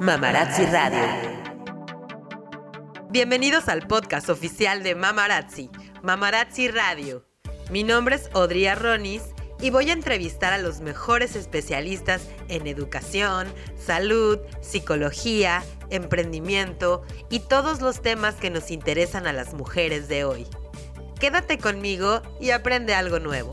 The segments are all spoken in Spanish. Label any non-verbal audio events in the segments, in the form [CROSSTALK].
Mamarazzi Radio. Bienvenidos al podcast oficial de Mamarazzi, Mamarazzi Radio. Mi nombre es Odria Ronis y voy a entrevistar a los mejores especialistas en educación, salud, psicología, emprendimiento y todos los temas que nos interesan a las mujeres de hoy. Quédate conmigo y aprende algo nuevo.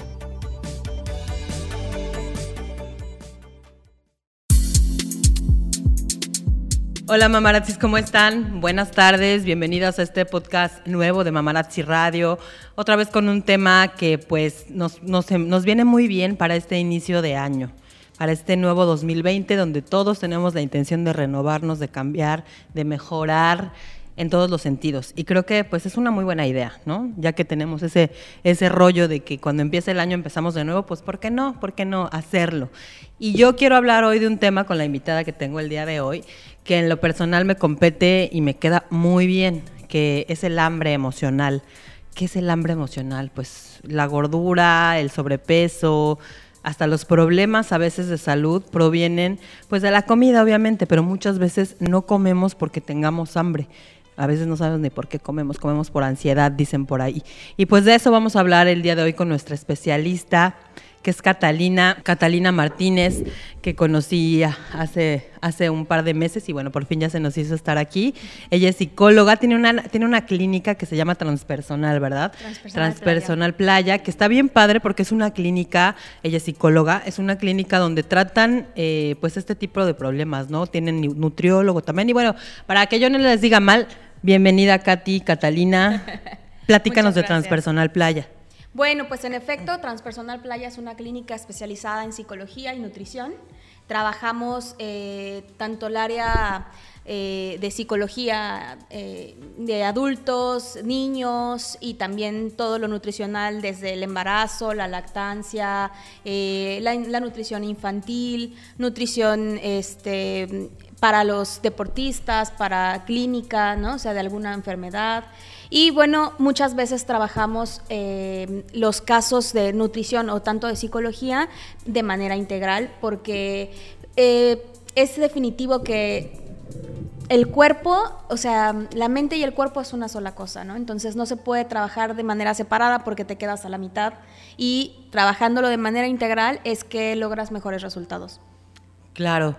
Hola mamarazzis, ¿cómo están? Buenas tardes, bienvenidos a este podcast nuevo de Mamarazzi Radio. Otra vez con un tema que pues nos, nos, nos viene muy bien para este inicio de año, para este nuevo 2020 donde todos tenemos la intención de renovarnos, de cambiar, de mejorar en todos los sentidos. Y creo que pues es una muy buena idea, ¿no? Ya que tenemos ese, ese rollo de que cuando empieza el año empezamos de nuevo, pues ¿por qué no? ¿Por qué no hacerlo? Y yo quiero hablar hoy de un tema con la invitada que tengo el día de hoy, que en lo personal me compete y me queda muy bien, que es el hambre emocional. ¿Qué es el hambre emocional? Pues la gordura, el sobrepeso, hasta los problemas a veces de salud provienen pues de la comida obviamente, pero muchas veces no comemos porque tengamos hambre. A veces no sabemos ni por qué comemos, comemos por ansiedad, dicen por ahí. Y pues de eso vamos a hablar el día de hoy con nuestra especialista, que es Catalina, Catalina Martínez, que conocí hace, hace un par de meses y bueno, por fin ya se nos hizo estar aquí. Ella es psicóloga, tiene una, tiene una clínica que se llama Transpersonal, ¿verdad? Transpersonal, Transpersonal Playa. que está bien padre porque es una clínica, ella es psicóloga, es una clínica donde tratan eh, pues este tipo de problemas, ¿no? Tienen nutriólogo también y bueno, para que yo no les diga mal, bienvenida Katy, Catalina, [LAUGHS] platícanos de Transpersonal Playa. Bueno, pues en efecto, Transpersonal Playa es una clínica especializada en psicología y nutrición. Trabajamos eh, tanto el área eh, de psicología eh, de adultos, niños y también todo lo nutricional desde el embarazo, la lactancia, la, nutrición infantil, nutrición este, para los deportistas, para clínica, ¿no? o sea, de alguna enfermedad. Y bueno, muchas veces trabajamos eh, los casos de nutrición o tanto de psicología de manera integral porque eh, es definitivo que el cuerpo, o sea, la mente y el cuerpo es una sola cosa, ¿no? Entonces no se puede trabajar de manera separada porque te quedas a la mitad y trabajándolo de manera integral es que logras mejores resultados. Claro.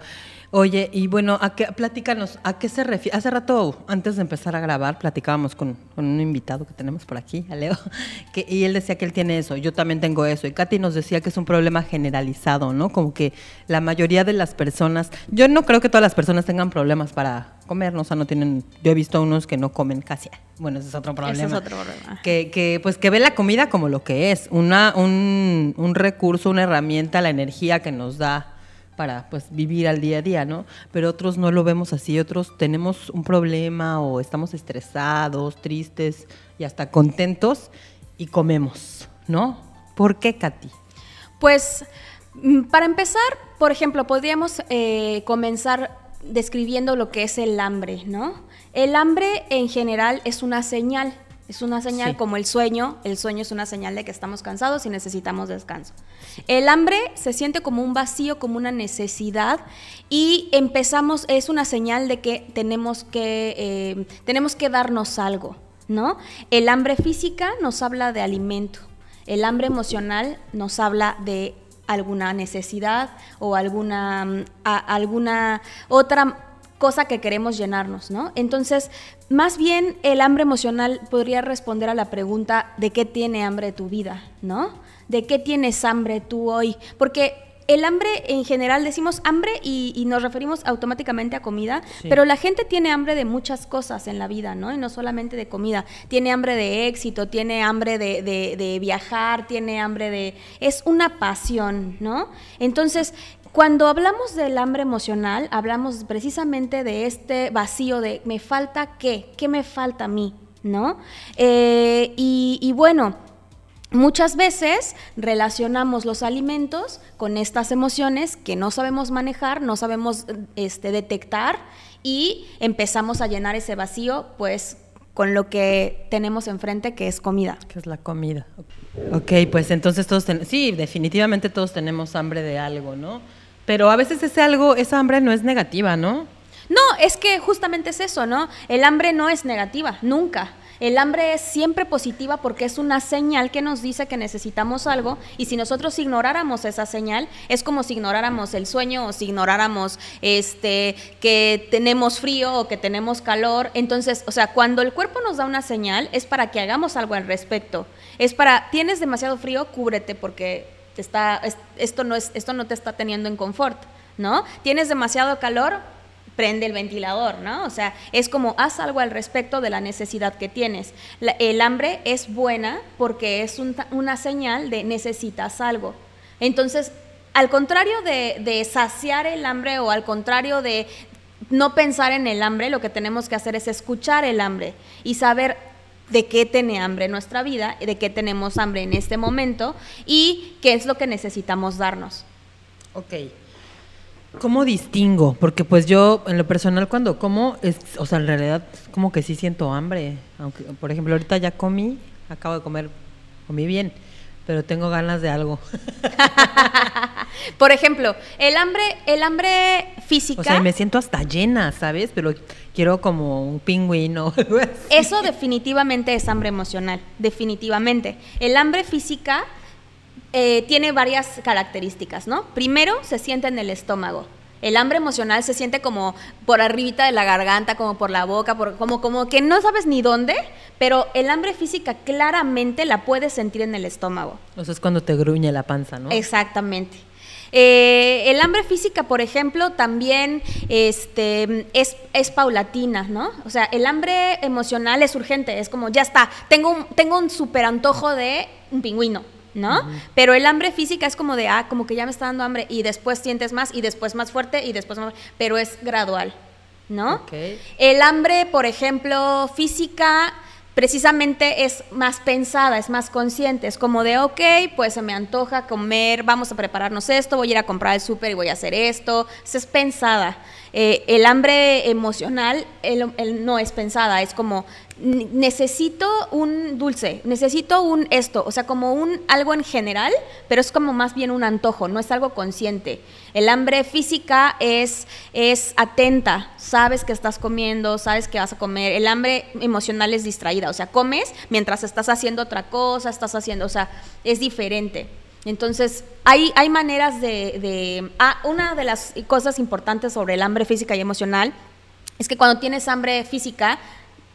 Oye, y bueno, ¿a qué, platícanos, ¿a qué se refiere? Hace rato, antes de empezar a grabar, platicábamos con, un invitado que tenemos por aquí, a Leo, [LAUGHS] que, y él decía que él tiene eso, yo también tengo eso, y Katy nos decía que es un problema generalizado, ¿no? Como que la mayoría de las personas, yo no creo que todas las personas tengan problemas para comer, ¿no? o sea, no tienen, yo he visto unos que no comen casi, bueno, ese es otro problema. Ese es otro problema. Que, que, pues, que ve la comida como lo que es, una, un, un recurso, una herramienta, la energía que nos da para pues vivir al día a día, ¿no? Pero otros no lo vemos así, otros tenemos un problema o estamos estresados, tristes y hasta contentos y comemos, ¿no? ¿Por qué, Katy? Pues mm, para empezar, por ejemplo, podríamos eh, comenzar describiendo lo que es el hambre, ¿no? El hambre en general es una señal es una señal como el sueño. El sueño es una señal de que estamos cansados y necesitamos descanso. El hambre se siente como un vacío, como una necesidad y empezamos, es una señal de que tenemos que, eh, tenemos que darnos algo, ¿no? El hambre física nos habla de alimento. El hambre emocional nos habla de alguna necesidad o alguna, mm, alguna otra cosa que queremos llenarnos, ¿no? Entonces, más bien el hambre emocional podría responder a la pregunta de qué tiene hambre tu vida, ¿no? ¿De qué tienes hambre tú hoy? Porque el hambre en general decimos hambre y, nos referimos automáticamente a comida, pero la gente tiene hambre de muchas cosas en la vida, ¿no? Y no solamente de comida. Tiene hambre de éxito, tiene hambre de, de viajar, tiene hambre de... Es una pasión, ¿no? Entonces, cuando hablamos del hambre emocional, hablamos precisamente de este vacío de me falta qué, qué me falta a mí, ¿no? Eh, y, bueno, Muchas veces relacionamos los alimentos con estas emociones que no sabemos manejar, no sabemos este, detectar y empezamos a llenar ese vacío pues con lo que tenemos enfrente que es comida. Que es la comida. Ok, pues entonces todos, sí, definitivamente todos tenemos hambre de algo, ¿no? Pero a veces ese algo, esa hambre no es negativa, ¿no? No, es que justamente es eso, ¿no? El hambre no es negativa, nunca. El hambre es siempre positiva porque es una señal que nos dice que necesitamos algo y si nosotros ignoráramos esa señal, es como si ignoráramos el sueño o si ignoráramos este que tenemos frío o que tenemos calor. Entonces, o sea, cuando el cuerpo nos da una señal es para que hagamos algo al respecto. Es para tienes demasiado frío, cúbrete porque está esto no es esto no te está teniendo en confort, ¿no? Tienes demasiado calor, prende el ventilador, ¿no? O sea, es como haz algo al respecto de la necesidad que tienes. el hambre es buena porque es una señal de necesitas algo. Entonces, al contrario de, de saciar el hambre o al contrario de no pensar en el hambre, lo que tenemos que hacer es escuchar el hambre y saber de qué tiene hambre nuestra vida, de qué tenemos hambre en este momento y qué es lo que necesitamos darnos. Ok. ¿Cómo distingo? Porque pues yo en lo personal cuando como, es, o sea, en realidad como que sí siento hambre. Aunque, por ejemplo, ahorita ya comí, acabo de comer, comí bien, pero tengo ganas de algo. [LAUGHS] por ejemplo, el hambre, el hambre física. O sea, me siento hasta llena, ¿sabes? Pero quiero como un pingüino. Eso definitivamente es hambre emocional, definitivamente. El hambre física eh, tiene varias características, ¿no? Primero, se siente en el estómago. El hambre emocional se siente como por arribita de la garganta, como por la boca, por, como, como que no sabes ni dónde, pero el hambre física claramente la puedes sentir en el estómago. O sea, es cuando te gruñe la panza, ¿no? Exactamente. Eh, el hambre física, por ejemplo, también este, es, es, paulatina, ¿no? O sea, el hambre emocional es urgente, es como, ya está, tengo un, tengo un super antojo de un pingüino, ¿no? Pero el hambre física es como de, ah, como que ya me está dando hambre y después sientes más y después más fuerte y después más, pero es gradual, ¿no? El hambre, por ejemplo, física precisamente es más pensada, es más consciente, es como de, ok, pues se me antoja comer, vamos a prepararnos esto, voy a ir a comprar el súper y voy a hacer esto, es pensada. Eh, el hambre emocional no es pensada, es como necesito un dulce, necesito un esto, o sea, como un algo en general, pero es como más bien un antojo, no es algo consciente. El hambre física es, es atenta, sabes que estás comiendo, sabes que vas a comer. El hambre emocional es distraída, o sea, comes mientras estás haciendo otra cosa, estás haciendo, o sea, es diferente. Entonces, hay, hay maneras de... de ah, una de las cosas importantes sobre el hambre física y emocional es que cuando tienes hambre física,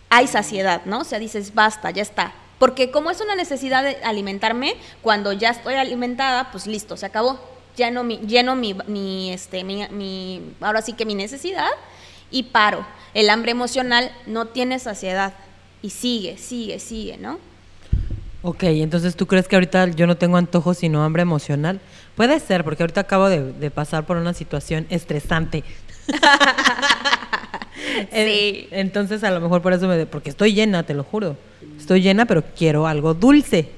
hay saciedad, ¿no? O sea, dices, basta, ya está. Porque como es una necesidad de alimentarme, cuando ya estoy alimentada, pues listo, se acabó. Lleno mi, lleno mi, mi este, mi, ahora sí que mi necesidad y paro. El hambre emocional no tiene saciedad y sigue, sigue, sigue, ¿no? Ok, entonces tú crees que ahorita yo no tengo antojo sino hambre emocional. Puede ser, porque ahorita acabo de, de pasar por una situación estresante. [LAUGHS] sí. Entonces a lo mejor por eso me... Porque estoy llena, te lo juro. Estoy llena, pero quiero algo dulce.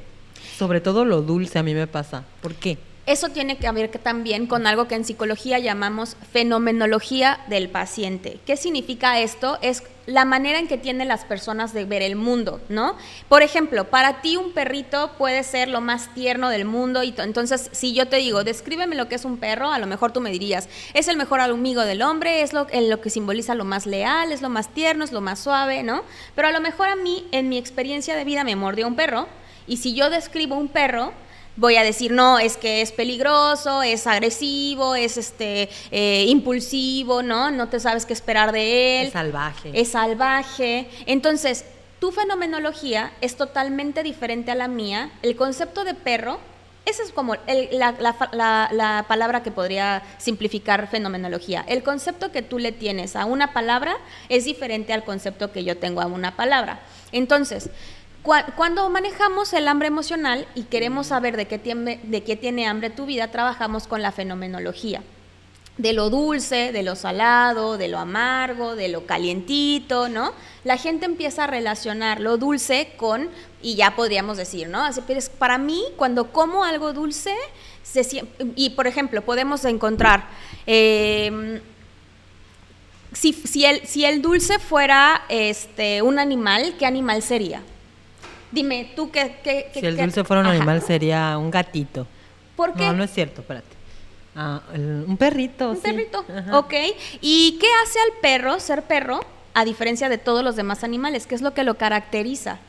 Sobre todo lo dulce a mí me pasa. ¿Por qué? Eso tiene que ver también con algo que en psicología llamamos fenomenología del paciente. ¿Qué significa esto? Es la manera en que tienen las personas de ver el mundo, ¿no? Por ejemplo, para ti un perrito puede ser lo más tierno del mundo y entonces si yo te digo, descríbeme lo que es un perro, a lo mejor tú me dirías, es el mejor amigo del hombre, es lo, lo que simboliza lo más leal, es lo más tierno, es lo más suave, ¿no? Pero a lo mejor a mí, en mi experiencia de vida, me mordió un perro y si yo describo un perro, voy a decir, no, es que es peligroso, es agresivo, es este eh, impulsivo, ¿no? No te sabes qué esperar de él. Es salvaje. Es salvaje. Entonces, tu fenomenología es totalmente diferente a la mía. El concepto de perro, esa es como la, palabra que podría simplificar fenomenología. El concepto que tú le tienes a una palabra es diferente al concepto que yo tengo a una palabra. Entonces, cuando manejamos el hambre emocional y queremos saber de qué, tiene, de qué tiene hambre tu vida, trabajamos con la fenomenología. De lo dulce, de lo salado, de lo amargo, de lo calientito, ¿no? La gente empieza a relacionar lo dulce con, y ya podríamos decir, ¿no? Así que para mí, cuando como algo dulce, se, y por ejemplo, podemos encontrar, em, si, si, el, si el dulce fuera este, un animal, ¿qué animal sería? Dime, ¿tú qué...? si el dulce fuera un animal sería un gatito. ¿Por qué? No, no es cierto, espérate. Ah, el- un perrito. Un sí. perrito, Ajá. ok. ¿Y qué hace al perro ser perro a diferencia de todos los demás animales? ¿Qué es lo que lo caracteriza?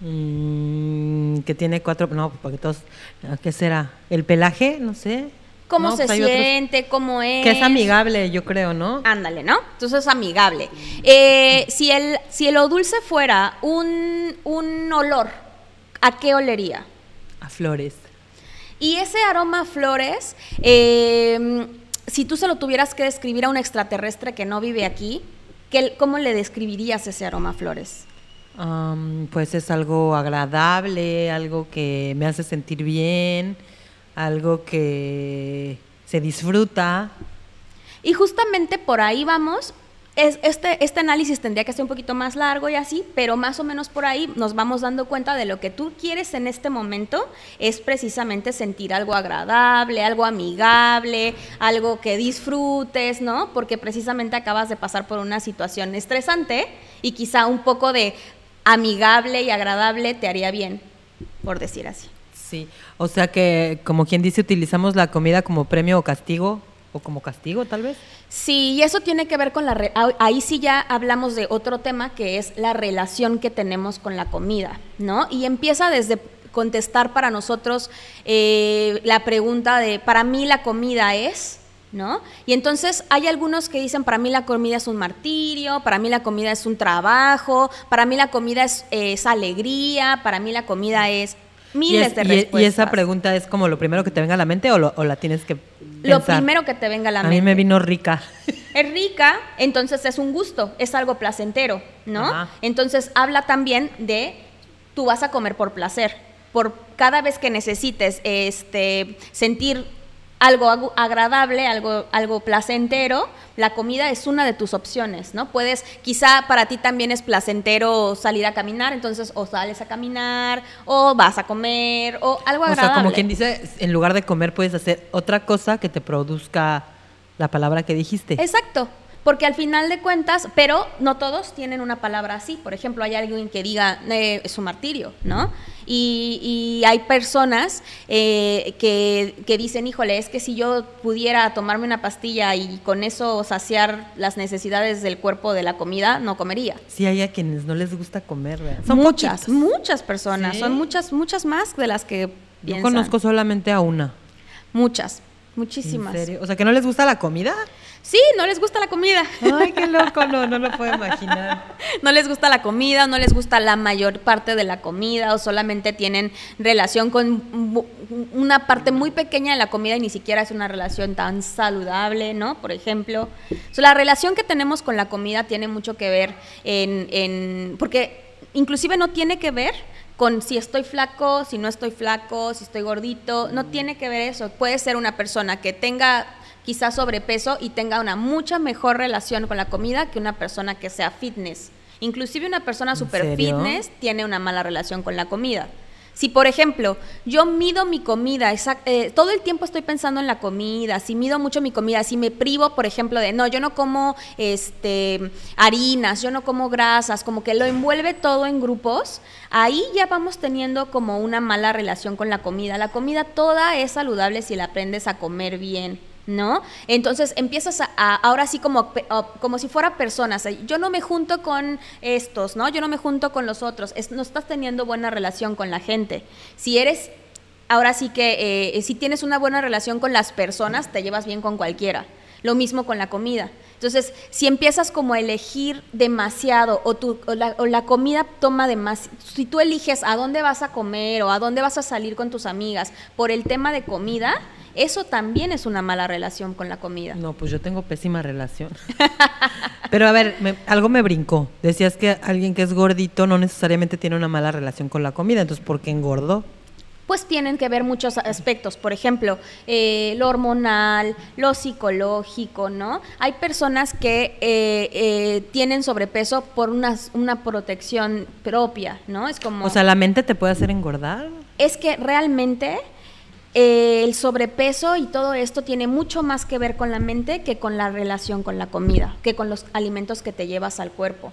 Mm, que tiene cuatro, no, porque todos, ¿qué será? ¿El pelaje? No sé. ¿Cómo No, se pues otros- siente? ¿Cómo es? Que es amigable, yo creo, ¿no? Ándale, ¿no? Entonces es amigable. Eh, si, el, si el dulce fuera un, un olor, ¿a qué olería? A flores. Y ese aroma a flores, eh, si tú se lo tuvieras que describir a un extraterrestre que no vive aquí, ¿qué- ¿cómo le describirías ese aroma a flores? Am, pues es algo agradable, algo que me hace sentir bien, algo que se disfruta. Y justamente por ahí vamos. Es, este, este análisis tendría que ser un poquito más largo y así, pero más o menos por ahí nos vamos dando cuenta de lo que tú quieres en este momento es precisamente sentir algo agradable, algo amigable, algo que disfrutes, ¿no? Porque precisamente acabas de pasar por una situación estresante y quizá un poco de amigable y agradable te haría bien, por decir así. Sí, o sea que, como quien dice, utilizamos la comida como premio o castigo, o como castigo tal vez. Sí, y eso tiene que ver con la... re- ah- Ahí sí ya hablamos de otro tema que es la relación que tenemos con la comida, ¿no? Y empieza desde contestar para nosotros eh, la pregunta de, para mí la comida es, ¿no? Y entonces hay algunos que dicen, para mí la comida es un martirio, para mí la comida es un trabajo, para mí la comida es, es alegría, para mí la comida es miles es- de respuestas. y esa pregunta es como lo primero que te venga a la mente o, lo- o la tienes que Lo primero que te venga a la A mente. mí me vino rica. [LAUGHS] Es rica, entonces es un gusto, es algo placentero, ¿no? Ajá. Entonces habla también de tú vas a comer por placer, por cada vez que necesites este sentir algo agradable, algo, algo placentero, la comida es una de tus opciones, ¿no? Puedes, quizá para ti también es placentero salir a caminar, entonces o sales a caminar, o vas a comer, o algo O agradable. sea, como quien dice, en lugar de comer puedes hacer otra cosa que te produzca la palabra que dijiste. Exacto, porque al final de cuentas, pero no todos tienen una palabra así. Por ejemplo, hay alguien que diga eh, es un martirio, ¿no? Y, y hay personas eh, que, que dicen, híjole, es que si yo pudiera tomarme una pastilla y con eso saciar las necesidades del cuerpo de la comida, no comería. Sí, hay a quienes no les gusta comer, ¿verdad? Son muchas, poquitos. muchas personas, ¿Sí? son muchas, muchas más de las que Yo conozco solamente a una. muchas, ¿En muchísimas. serio? O sea, que no les gusta la comida. Sí, no les gusta la comida. Ay, qué loco, no, no lo puedo [LAUGHS] imaginar. no les gusta la comida, no les gusta la mayor parte de la comida o solamente tienen relación con una parte muy pequeña de la comida y ni siquiera es una relación tan saludable, ¿no? Por ejemplo. So, la relación que tenemos con la comida tiene mucho que ver en, en- porque inclusive no tiene que ver con si estoy flaco, si no estoy flaco, si estoy gordito, no tiene que ver eso. Puede ser una persona que tenga quizás sobrepeso y tenga una mucha mejor relación con la comida que una persona que sea fitness. Inclusive una persona ¿En super fitness tiene una mala relación con la comida. Si, por ejemplo, yo mido mi comida, exact- eh, todo el tiempo estoy pensando en la comida, si mido mucho mi comida, si me privo, por ejemplo, de, no, yo no como este, harinas, yo no como grasas, como que lo envuelve todo en grupos, ahí ya vamos teniendo como una mala relación con la comida. La comida toda es saludable si la aprendes a comer bien. ¿No? Entonces empiezas a, ahora sí como, como si fuera personas. Yo no me junto con estos, ¿no? Yo no me junto con los otros. Es- no estás teniendo buena relación con la gente. Si eres, ahora sí que, eh, si tienes una buena relación con las personas, te llevas bien con cualquiera. Lo mismo con la comida. Entonces, si empiezas como a elegir demasiado o, tu, o, la, o la comida toma demasiado, si tú eliges a dónde vas a comer o a dónde vas a salir con tus amigas por el tema de comida, eso también es una mala relación con la comida. No, pues yo tengo pésima relación. [LAUGHS] Pero a ver, me- algo me brincó. Decías que alguien que es gordito no necesariamente tiene una mala relación con la comida, entonces ¿por qué engordó? Pues tienen que ver muchos aspectos, por ejemplo, eh, lo hormonal, lo psicológico, ¿no? Hay personas que eh, eh, tienen sobrepeso por una, una protección propia, ¿no? Es como... O sea, ¿la mente te puede hacer engordar? es que realmente eh, el sobrepeso y todo esto tiene mucho más que ver con la mente que con la relación con la comida, que con los alimentos que te llevas al cuerpo.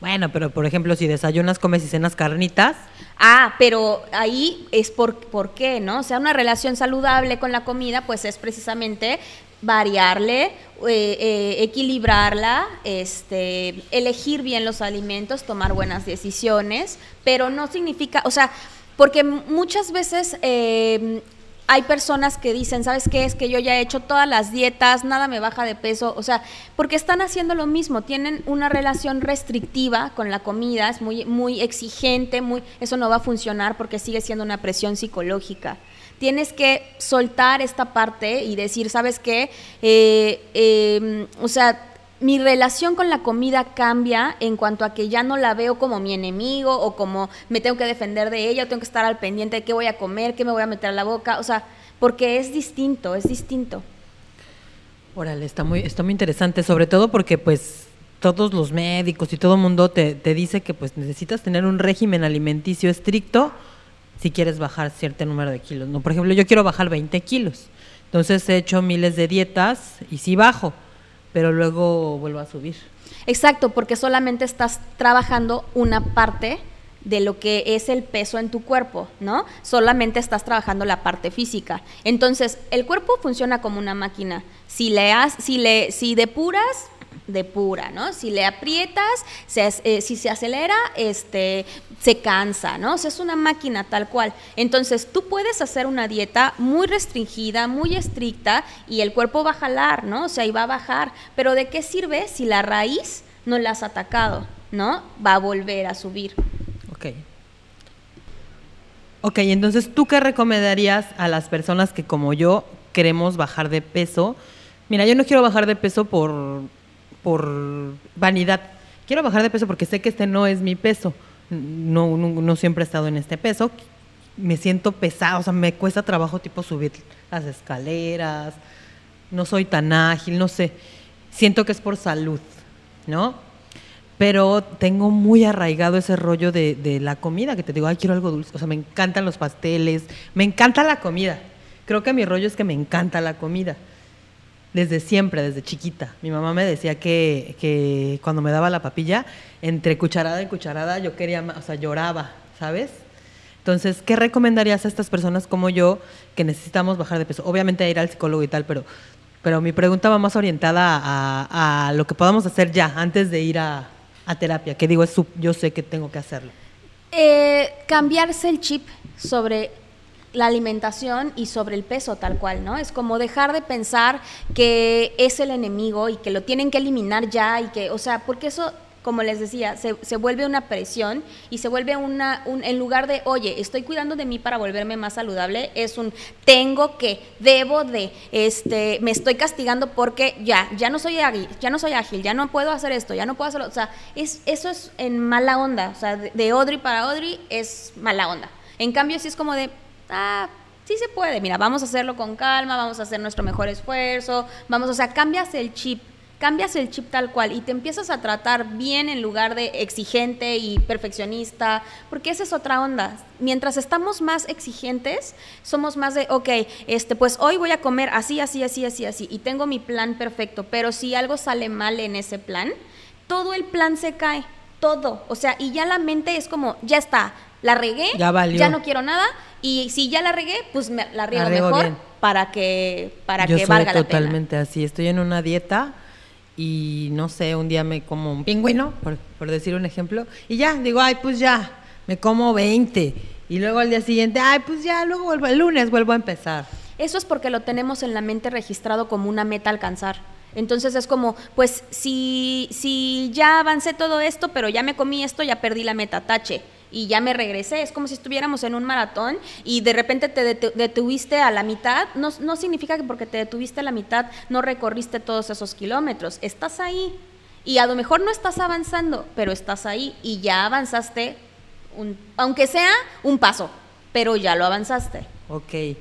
Bueno, pero por ejemplo, si desayunas, comes y cenas carnitas. Ah, pero ahí es por, por qué, ¿no? O sea, una relación saludable con la comida, pues es precisamente variarle, eh, eh, equilibrarla, este, elegir bien los alimentos, tomar buenas decisiones, pero no significa, o sea, porque muchas veces eh, hay personas que dicen, ¿sabes qué? Es que yo ya he hecho todas las dietas, nada me baja de peso, o sea, porque están haciendo lo mismo, tienen una relación restrictiva con la comida, es muy, muy exigente, muy, eso no va a funcionar porque sigue siendo una presión psicológica. Tienes que soltar esta parte y decir, ¿sabes qué? Eh, em, o sea, mi relación con la comida cambia en cuanto a que ya no la veo como mi enemigo o como me tengo que defender de ella, o tengo que estar al pendiente de qué voy a comer, qué me voy a meter a la boca, o sea, porque es distinto, es distinto. Órale, está muy, está muy interesante, sobre todo porque pues todos los médicos y todo el mundo te, te dice que pues necesitas tener un régimen alimenticio estricto si quieres bajar cierto número de kilos. ¿no? Por ejemplo, yo quiero bajar 20 kilos, entonces he hecho miles de dietas y sí bajo pero luego vuelvo a subir. Exacto, porque solamente estás trabajando una parte de lo que es el peso en tu cuerpo, ¿no? Solamente estás trabajando la parte física. Entonces, el cuerpo funciona como una máquina. Si le si le si depuras, depura, ¿no? Si le aprietas, eh, si se acelera, este se cansa, ¿no? O sea, es una máquina tal cual. Entonces, tú puedes hacer una dieta muy restringida, muy estricta, y el cuerpo va a jalar, ¿no? O sea, y va a bajar. Pero ¿de qué sirve si la raíz no la has atacado, ¿no? Va a volver a subir. Ok. Ok, entonces, ¿tú qué recomendarías a las personas que como yo queremos bajar de peso? Mira, yo no quiero bajar de peso por, por vanidad. Quiero bajar de peso porque sé que este no es mi peso no, no, siempre he estado en este peso. Me siento pesado, o sea, me cuesta trabajo tipo subir las escaleras, no soy tan ágil, no sé. Siento que es por salud, ¿no? Pero tengo muy arraigado ese rollo de, de la comida, que te digo, ay, quiero algo dulce. O sea, me encantan los pasteles, me encanta la comida. Creo que mi rollo es que me encanta la comida desde siempre, desde chiquita. Mi mamá me decía que, que, cuando me daba la papilla, entre cucharada y cucharada yo quería, o sea, lloraba, ¿sabes? Entonces, ¿qué recomendarías a estas personas como yo que necesitamos bajar de peso? Obviamente ir al psicólogo y tal, pero, pero mi pregunta va más orientada a, lo que podamos hacer ya, antes de ir a, a terapia, que digo, es, yo sé que tengo que hacerlo. Eh, cambiarse el chip sobre la alimentación y sobre el peso tal cual, ¿no? Es como dejar de pensar que es el enemigo y que lo tienen que eliminar ya y que, o sea, porque eso como les decía, se, se, vuelve una presión y se vuelve una, un, en lugar de, oye, estoy cuidando de mí para volverme más saludable, es un tengo que, debo de, este, me estoy castigando porque ya, ya no soy ágil, ya no soy ágil, ya no puedo hacer esto, ya no puedo hacerlo, o sea, es, eso es en mala onda, o sea, de, de Audrey para Audrey es mala onda. En cambio, si es como de, ah, sí se puede, mira, vamos a hacerlo con calma, vamos a hacer nuestro mejor esfuerzo, vamos, o sea, cambias el chip, cambias el chip tal cual y te empiezas a tratar bien en lugar de exigente y perfeccionista, porque esa es otra onda. Mientras estamos más exigentes, somos más de, ok, este, pues hoy voy a comer así, así, así, así, así, y tengo mi plan perfecto, pero si algo sale mal en ese plan, todo el plan se cae, todo, o sea, y ya la mente es como, ya está, la regué, ya, no quiero nada y si ya la regué, pues me, la riego, mejor para que para que valga la totalmente así, estoy en una dieta y no sé, un día me como un pingüino, por, decir un ejemplo, y ya, digo, ay, pues ya, me como 20 y luego al día siguiente, ay, pues ya, luego vuelvo el lunes vuelvo a empezar. Eso es porque lo tenemos en la mente registrado como una meta alcanzar. Entonces es como, pues si, si ya avancé todo esto, pero ya me comí esto, ya perdí la meta, tache y ya me regresé. Es como si estuviéramos en un maratón y de repente te detuviste a la mitad. No, no significa que porque te detuviste a la mitad no recorriste todos esos kilómetros. Estás ahí. Y a lo mejor no estás avanzando, pero estás ahí y ya avanzaste, un, aunque sea un paso, pero ya lo avanzaste. Ok.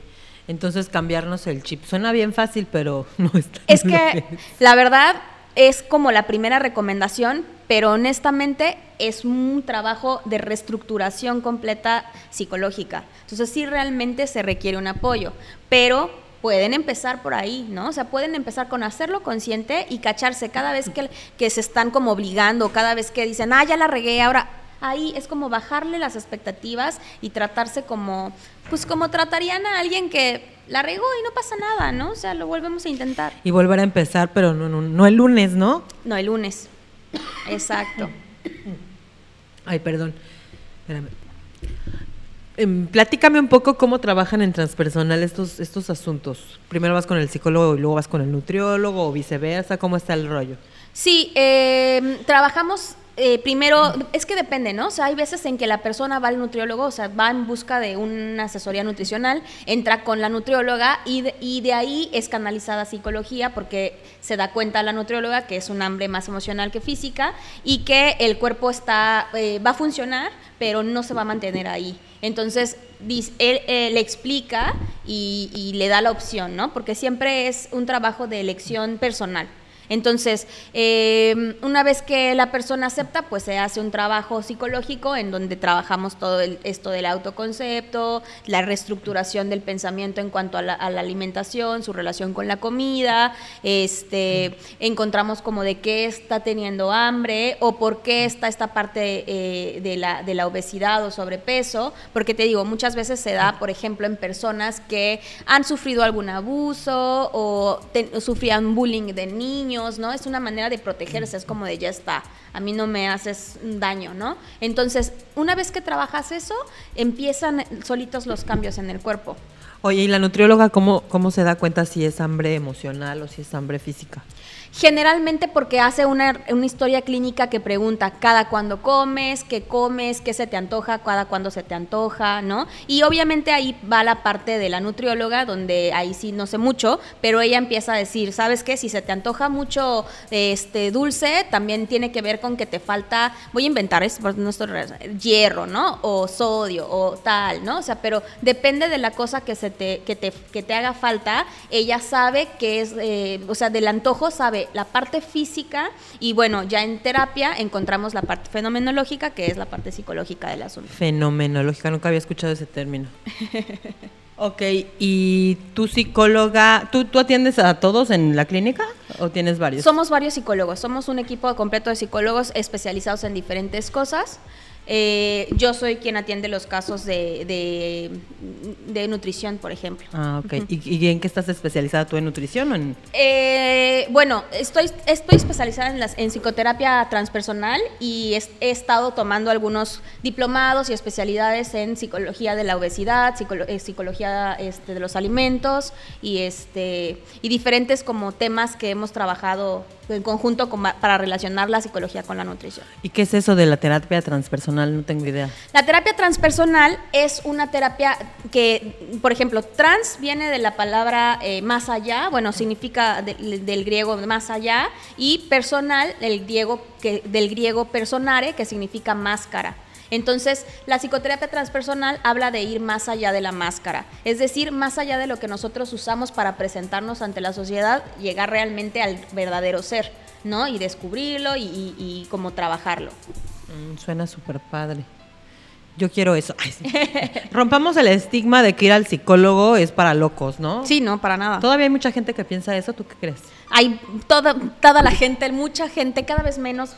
Entonces cambiarnos el chip. Suena bien fácil, pero [LAUGHS] no está. Es que la verdad es como la primera recomendación, pero honestamente es un trabajo de reestructuración completa psicológica. Entonces sí realmente se requiere un apoyo, pero pueden empezar por ahí, ¿no? O sea, pueden empezar con hacerlo consciente y cacharse cada vez que, que se están como obligando, cada vez que dicen, ah, ya la regué, ahora ahí es como bajarle las expectativas y tratarse como, pues como tratarían a alguien que la regó y no pasa nada, ¿no? O sea, lo volvemos a intentar. Y volver a empezar, pero no, no, no el lunes, ¿no? No, el lunes. Exacto. Ay, perdón. Espérame. Em, platícame un poco cómo trabajan en transpersonal estos, estos asuntos. Primero vas con el psicólogo y luego vas con el nutriólogo o viceversa. ¿Cómo está el rollo? Sí, eh, trabajamos eh, primero, es que depende, ¿no? O sea, hay veces en que la persona va al nutriólogo, o sea, va en busca de una asesoría nutricional, entra con la nutrióloga y de, y de ahí es canalizada psicología porque se da cuenta la nutrióloga que es un hambre más emocional que física y que el cuerpo está, eh, va a funcionar, pero no se va a mantener ahí. Entonces, él, le explica y le da la opción, ¿no? Porque siempre es un trabajo de elección personal. Entonces, em, una vez que la persona acepta, pues se hace un trabajo psicológico en donde trabajamos todo esto del autoconcepto, la reestructuración del pensamiento en cuanto a la, alimentación, su relación con la comida, este, encontramos como de qué está teniendo hambre o por qué está esta parte eh, de, la, obesidad o sobrepeso, porque te digo, muchas veces se da, por ejemplo, en personas que han sufrido algún abuso o sufrían bullying de niños, ¿no? Es una manera de protegerse, es como de ya está, a mí no me haces daño, ¿no? Entonces, una vez que trabajas eso, empiezan solitos los cambios en el cuerpo. Oye, ¿y la nutrióloga cómo, cómo se da cuenta si es hambre emocional o si es hambre física? Generalmente porque hace una, historia clínica que pregunta cada cuándo comes, qué comes, qué se te antoja, cada cuándo se te antoja, ¿no? Y obviamente ahí va la parte de la nutrióloga, donde ahí sí no sé mucho, pero ella empieza a decir, ¿sabes qué? Si se te antoja mucho este dulce, también tiene que ver con que te falta, voy a inventar esto por nuestro hierro, ¿no? O sodio o tal, ¿no? O sea, pero depende de la cosa que se te, que te, que te haga falta, ella sabe que es, eh, o sea, del antojo sabe la parte física y bueno, ya en terapia encontramos la parte fenomenológica, que es la parte psicológica del asunto. Fenomenológica, nunca había escuchado ese término. [LAUGHS] ok, ¿y tu psicóloga, ¿tú, tú atiendes a todos en la clínica o tienes varios? Somos varios psicólogos, somos un equipo completo de psicólogos especializados en diferentes cosas. Eh, yo soy quien atiende los casos de, de, nutrición, por ejemplo. Ah, ok. ¿Y, en qué estás especializada tú en nutrición? O en... Eh, bueno, estoy, estoy especializada en, las, en psicoterapia transpersonal y he, estado tomando algunos diplomados y especialidades en psicología de la obesidad, eh, psicología este, de los alimentos y, este, y diferentes como temas que hemos trabajado en conjunto para relacionar la psicología con la nutrición. ¿Y qué es eso de la terapia transpersonal? No tengo idea. La terapia transpersonal es una terapia que, por ejemplo, trans viene de la palabra eh, más allá, bueno, significa del griego más allá, y personal del griego, que, del griego personare, que significa máscara. Entonces, la psicoterapia transpersonal habla de ir más allá de la máscara, es decir, más allá de lo que nosotros usamos para presentarnos ante la sociedad, llegar realmente al verdadero ser, ¿no? Y descubrirlo y, y, cómo trabajarlo. Mm, suena súper padre. Yo quiero eso. [LAUGHS] Rompamos el estigma de que ir al psicólogo es para locos, ¿no? Sí, no, para nada. Todavía hay mucha gente que piensa eso, ¿tú qué crees? Hay toda, toda la gente, mucha gente, cada vez menos,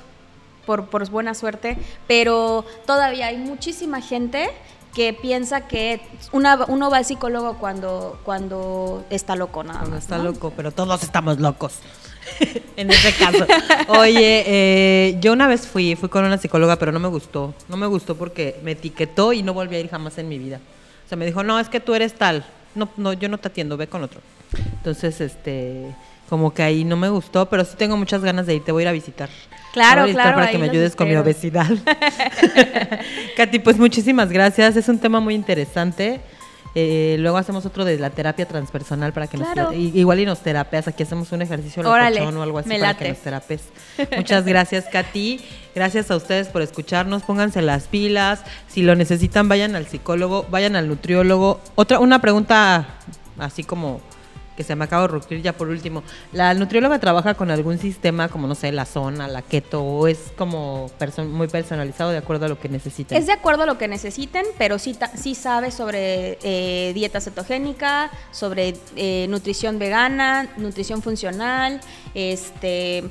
por, buena suerte, pero todavía hay muchísima gente que piensa que uno va al psicólogo cuando, cuando está loco, nada Cuando está loco, pero todos estamos locos. [LAUGHS] en ese caso. Oye, eh, yo una vez fui, fui con una psicóloga, pero no me gustó. No me gustó porque me etiquetó y no volví a ir jamás en mi vida. O sea, me dijo, no, es que tú eres tal. No, no, yo no te atiendo, ve con otro. Entonces, este, como que ahí no me gustó, pero sí tengo muchas ganas de ir, te voy a ir a visitar. Claro, claro. Para que me ayudes con mi obesidad. [LAUGHS] Katy, pues muchísimas gracias. Es un tema muy interesante. Eh, luego hacemos otro de la terapia transpersonal para que nos igual y nos terapeas. Aquí hacemos un ejercicio o algo así para que nos terapes. Muchas gracias, Katy. Gracias a ustedes por escucharnos. Pónganse las pilas. Si lo necesitan, vayan al psicólogo, vayan al nutriólogo. Otra, una pregunta así como que se me acaba de ocurrir ya por último. ¿La nutrióloga trabaja con algún sistema como, no sé, la zona, la keto, o es como muy personalizado de acuerdo a lo que necesiten? Es de acuerdo a lo que necesiten, pero sí, sí sabe sobre eh, dieta cetogénica, sobre eh, nutrición vegana, nutrición funcional, este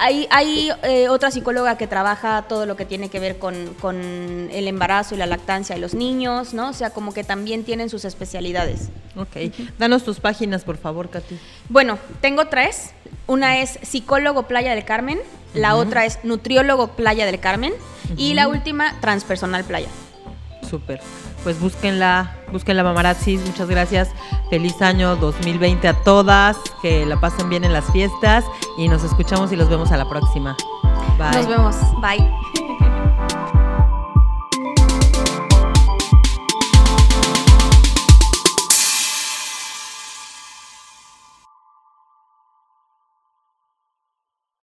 hay, hay eh, otra psicóloga que trabaja todo lo que tiene que ver con, el embarazo y la lactancia de los niños, ¿no? O sea, como que también tienen sus especialidades. Ok. Danos tus páginas, por favor, Katy. Bueno, tengo tres. Una es psicólogo Playa del Carmen, la otra es nutriólogo Playa del Carmen y la última transpersonal Playa. Súper pues búsquenla, búsquenla Mamarazzis, muchas gracias. Feliz año 2020 a todas, que la pasen bien en las fiestas y nos escuchamos y los vemos a la próxima. Bye. Nos vemos. Bye.